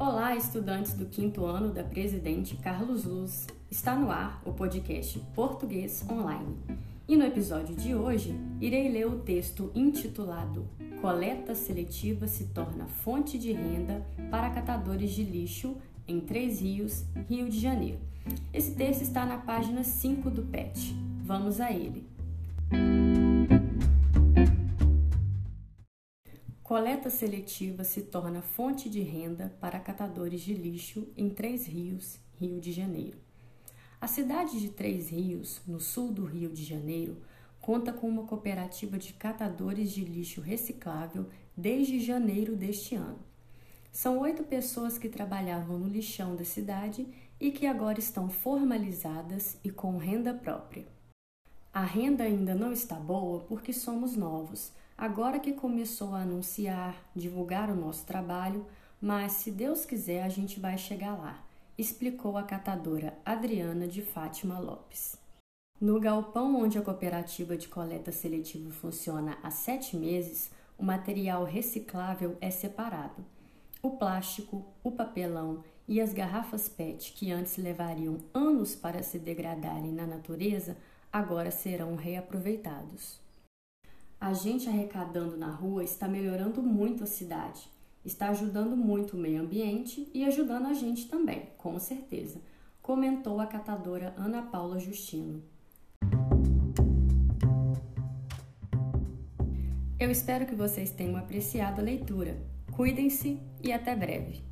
Olá, estudantes do quinto ano da Presidente Carlos Luz. Está no ar o podcast Português Online. E no episódio de hoje, irei ler o texto intitulado Coleta Seletiva se torna fonte de renda para catadores de lixo em Três Rios, Rio de Janeiro. Esse texto está na página 5 do PET. Vamos a ele. Coleta seletiva se torna fonte de renda para catadores de lixo em Três Rios, Rio de Janeiro. A cidade de Três Rios, no sul do Rio de Janeiro, conta com uma cooperativa de catadores de lixo reciclável desde janeiro deste ano. São oito pessoas que trabalhavam no lixão da cidade e que agora estão formalizadas e com renda própria. A renda ainda não está boa porque somos novos agora que começou a anunciar, divulgar o nosso trabalho, mas se Deus quiser a gente vai chegar lá, explicou a catadora Adriana de Fátima Lopes. No galpão onde a cooperativa de coleta seletiva funciona há sete meses, o material reciclável é separado. O plástico, o papelão e as garrafas PET, que antes levariam anos para se degradarem na natureza, agora serão reaproveitados. A gente arrecadando na rua está melhorando muito a cidade, está ajudando muito o meio ambiente e ajudando a gente também, com certeza, comentou a catadora Ana Paula Justino. Eu espero que vocês tenham apreciado a leitura. Cuidem-se e até breve!